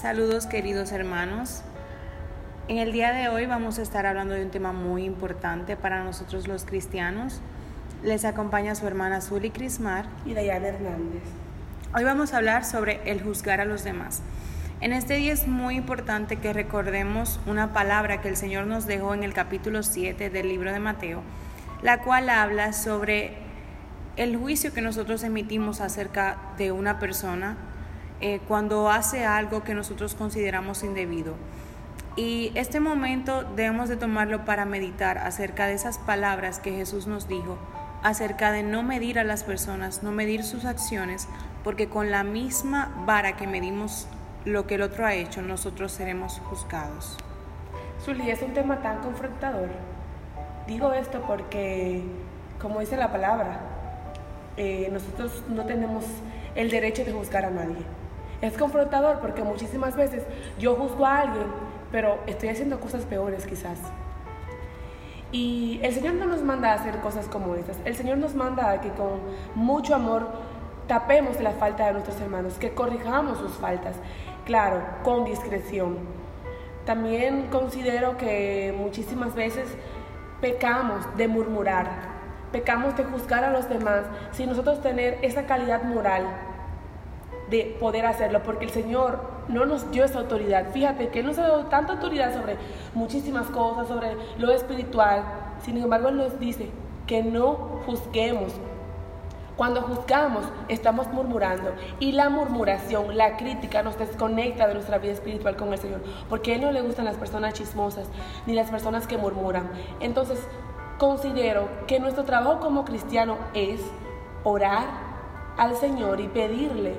Saludos queridos hermanos. En el día de hoy vamos a estar hablando de un tema muy importante para nosotros los cristianos. Les acompaña su hermana Zuli Crismar y Dayana Hernández. Hoy vamos a hablar sobre el juzgar a los demás. En este día es muy importante que recordemos una palabra que el Señor nos dejó en el capítulo 7 del libro de Mateo, la cual habla sobre el juicio que nosotros emitimos acerca de una persona eh, cuando hace algo que nosotros consideramos indebido. Y este momento debemos de tomarlo para meditar acerca de esas palabras que Jesús nos dijo, acerca de no medir a las personas, no medir sus acciones, porque con la misma vara que medimos lo que el otro ha hecho, nosotros seremos juzgados. Zully, es un tema tan confrontador. Digo esto porque, como dice la palabra, eh, nosotros no tenemos el derecho de juzgar a nadie. Es confrontador porque muchísimas veces yo juzgo a alguien, pero estoy haciendo cosas peores quizás. Y el Señor no nos manda a hacer cosas como estas. El Señor nos manda a que con mucho amor tapemos la falta de nuestros hermanos, que corrijamos sus faltas, claro, con discreción. También considero que muchísimas veces pecamos de murmurar, pecamos de juzgar a los demás sin nosotros tener esa calidad moral de poder hacerlo, porque el Señor no nos dio esa autoridad. Fíjate que Él nos ha dado tanta autoridad sobre muchísimas cosas, sobre lo espiritual. Sin embargo, Él nos dice que no juzguemos. Cuando juzgamos, estamos murmurando. Y la murmuración, la crítica, nos desconecta de nuestra vida espiritual con el Señor. Porque a Él no le gustan las personas chismosas, ni las personas que murmuran. Entonces, considero que nuestro trabajo como cristiano es orar al Señor y pedirle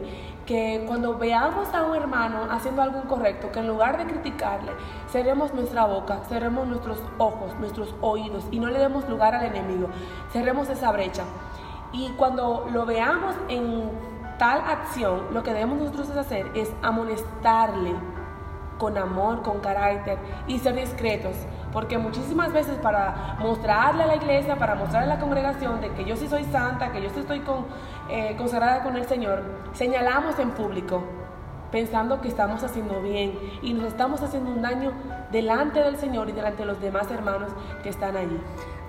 que cuando veamos a un hermano haciendo algo incorrecto, que en lugar de criticarle, cerremos nuestra boca, cerremos nuestros ojos, nuestros oídos y no le demos lugar al enemigo, cerremos esa brecha. Y cuando lo veamos en tal acción, lo que debemos nosotros hacer es amonestarle con amor, con carácter y ser discretos. Porque muchísimas veces para mostrarle a la iglesia, para mostrarle a la congregación de que yo sí soy santa, que yo sí estoy con, eh, consagrada con el Señor, señalamos en público pensando que estamos haciendo bien y nos estamos haciendo un daño delante del Señor y delante de los demás hermanos que están allí.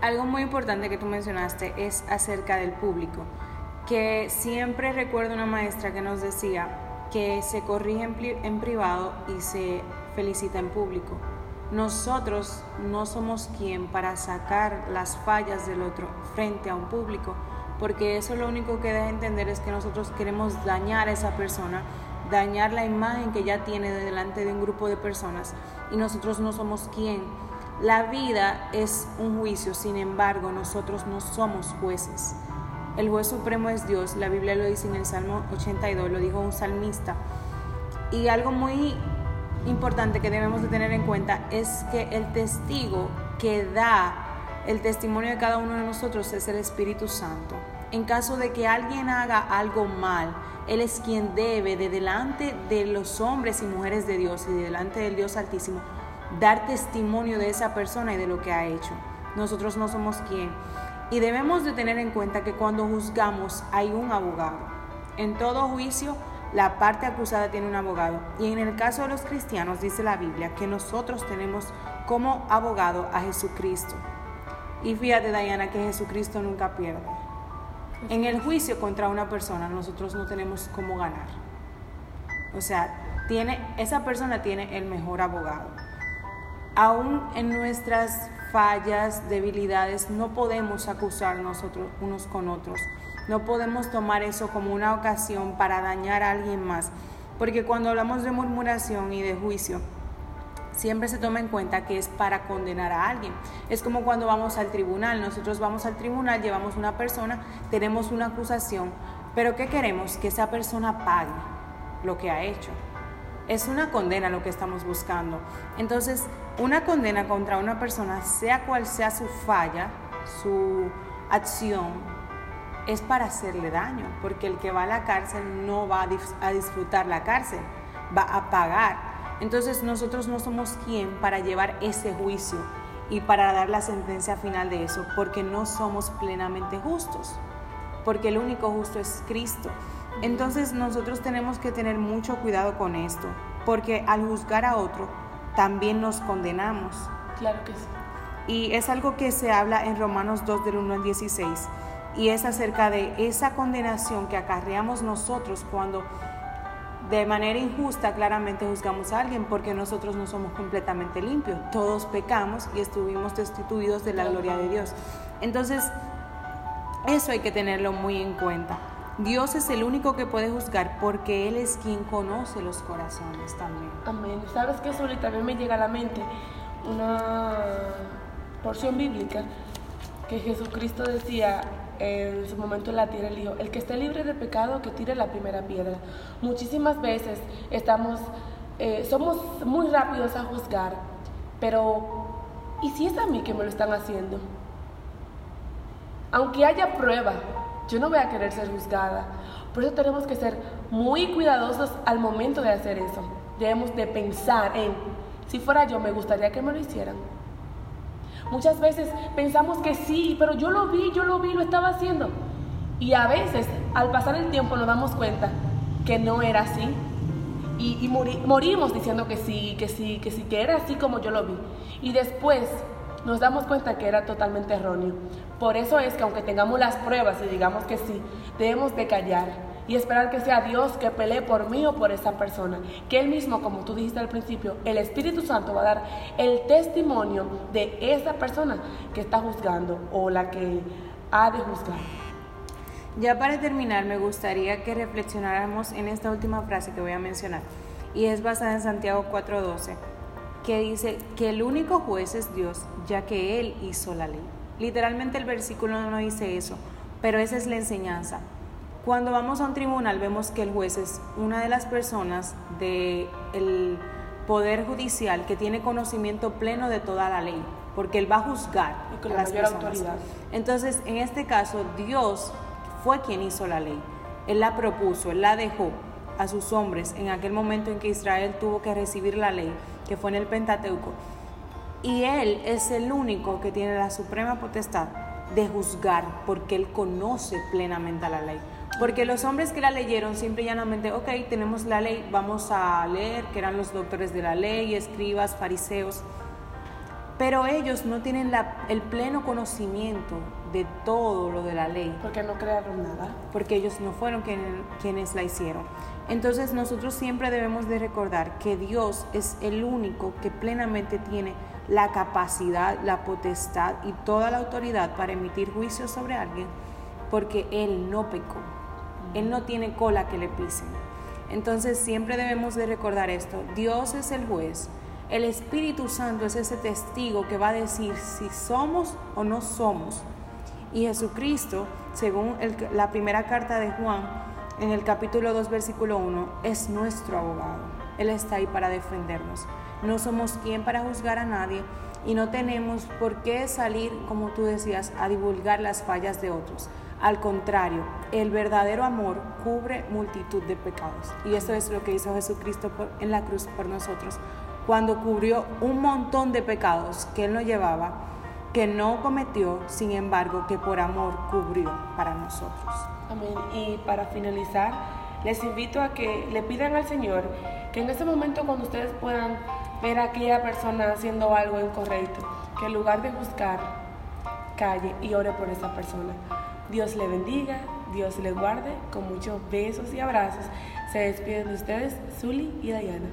Algo muy importante que tú mencionaste es acerca del público, que siempre recuerdo una maestra que nos decía que se corrige en, privado y se felicita en público. Nosotros no somos quien para sacar las fallas del otro frente a un público, porque eso lo único que deja entender es que nosotros queremos dañar a esa persona, dañar la imagen que ya tiene delante de un grupo de personas y nosotros no somos quien. La vida es un juicio, sin embargo, nosotros no somos jueces. El juez supremo es Dios, la Biblia lo dice en el Salmo 82, lo dijo un salmista. Y algo muy importante que debemos de tener en cuenta es que el testigo que da el testimonio de cada uno de nosotros es el Espíritu Santo. En caso de que alguien haga algo mal, Él es quien debe de delante de los hombres y mujeres de Dios y delante del Dios Altísimo dar testimonio de esa persona y de lo que ha hecho. Nosotros no somos quien. Y debemos de tener en cuenta que cuando juzgamos hay un abogado. En todo juicio, la parte acusada tiene un abogado. Y en el caso de los cristianos dice la Biblia que nosotros tenemos como abogado a Jesucristo. Y fíjate, Diana, que Jesucristo nunca pierde. En el juicio contra una persona nosotros no tenemos cómo ganar. O sea, tiene, esa persona tiene el mejor abogado. Aún en nuestras fallas, debilidades, no podemos acusar nosotros unos con otros. No podemos tomar eso como una ocasión para dañar a alguien más, porque cuando hablamos de murmuración y de juicio, siempre se toma en cuenta que es para condenar a alguien. Es como cuando vamos al tribunal, nosotros vamos al tribunal, llevamos una persona, tenemos una acusación, pero ¿qué queremos? Que esa persona pague lo que ha hecho es una condena lo que estamos buscando. Entonces, una condena contra una persona, sea cual sea su falla, su acción, es para hacerle daño, porque el que va a la cárcel no va a disfrutar la cárcel, va a pagar. Entonces nosotros no somos quien para llevar ese juicio y para dar la sentencia final de eso, porque no somos plenamente justos, porque el único justo es Cristo. Entonces nosotros tenemos que tener mucho cuidado con esto. porque al juzgar a otro, también nos condenamos. Claro que sí. Y es algo que se habla en Romanos 2 del 1 al 16. Y es acerca de esa condenación que acarreamos nosotros cuando de manera injusta claramente juzgamos a alguien porque nosotros no somos completamente limpios. Todos pecamos y estuvimos destituidos de la gloria de Dios. Entonces, eso hay que tenerlo muy en cuenta. Dios es el único que puede juzgar porque Él es quien conoce los corazones también. Amén. ¿Sabes qué, Soli? También me llega a la mente una porción bíblica que Jesucristo decía en su momento en la tierra, él dijo, el que esté libre de pecado, que tire la primera piedra. Muchísimas veces estamos, eh, somos muy rápidos a juzgar, pero ¿y si es a mí que me lo están haciendo? Aunque haya prueba, yo no voy a querer ser juzgada. Por eso tenemos que ser muy cuidadosos al momento de hacer eso. Debemos de pensar en, si fuera yo, me gustaría que me lo hicieran. Muchas veces pensamos que sí, pero yo lo vi, yo lo vi, lo estaba haciendo. Y a veces, al pasar el tiempo, nos damos cuenta que no era así. Y, morimos diciendo que sí, que sí, que sí, que era así como yo lo vi. Y después nos damos cuenta que era totalmente erróneo. Por eso es que aunque tengamos las pruebas y digamos que sí, debemos de callar y esperar que sea Dios que pelee por mí o por esa persona. Que Él mismo, como tú dijiste al principio, el Espíritu Santo va a dar el testimonio de esa persona que está juzgando o la que ha de juzgar. Ya para terminar, me gustaría que reflexionáramos en esta última frase que voy a mencionar, y es basada en Santiago 4:12, que dice que el único juez es Dios, ya que Él hizo la ley. Literalmente el versículo no dice eso, pero esa es la enseñanza. Cuando vamos a un tribunal vemos que el juez es una de las personas del poder judicial que tiene conocimiento pleno de toda la ley, porque él va a juzgar y con la mayor autoridad. Entonces, en este caso, Dios fue quien hizo la ley. Él la propuso, él la dejó a sus hombres en aquel momento en que Israel tuvo que recibir la ley, que fue en el Pentateuco. Y él es el único que tiene la suprema potestad de juzgar, porque él conoce plenamente la ley. Porque los hombres que la leyeron simple y llanamente, ok, tenemos la ley, vamos a leer, que eran los doctores de la ley, escribas, fariseos. Pero ellos no tienen el pleno conocimiento de todo lo de la ley. Porque no crearon nada. Porque ellos no fueron quienes la hicieron. Entonces nosotros siempre debemos de recordar que Dios es el único que plenamente tiene la capacidad, la potestad y toda la autoridad para emitir juicios sobre alguien, porque Él no pecó. Él no tiene cola que le pisen. Entonces siempre debemos de recordar esto. Dios es el juez. El Espíritu Santo es ese testigo que va a decir si somos o no somos. Y Jesucristo, según la primera carta de Juan, en el capítulo 2, versículo 1, es nuestro abogado. Él está ahí para defendernos. No somos quien para juzgar a nadie y no tenemos por qué salir, como tú decías, a divulgar las fallas de otros. Al contrario, el verdadero amor cubre multitud de pecados. Y eso es lo que hizo Jesucristo en la cruz por nosotros. Cuando cubrió un montón de pecados que Él no llevaba, que no cometió, sin embargo, que por amor cubrió para nosotros. Amén. Y para finalizar, les invito a que le pidan al Señor que en ese momento cuando ustedes puedan ver a aquella persona haciendo algo incorrecto, que en lugar de buscar, calle y ore por esa persona. Dios le bendiga, Dios le guarde, con muchos besos y abrazos. Se despiden de ustedes, Zuli y Dayana.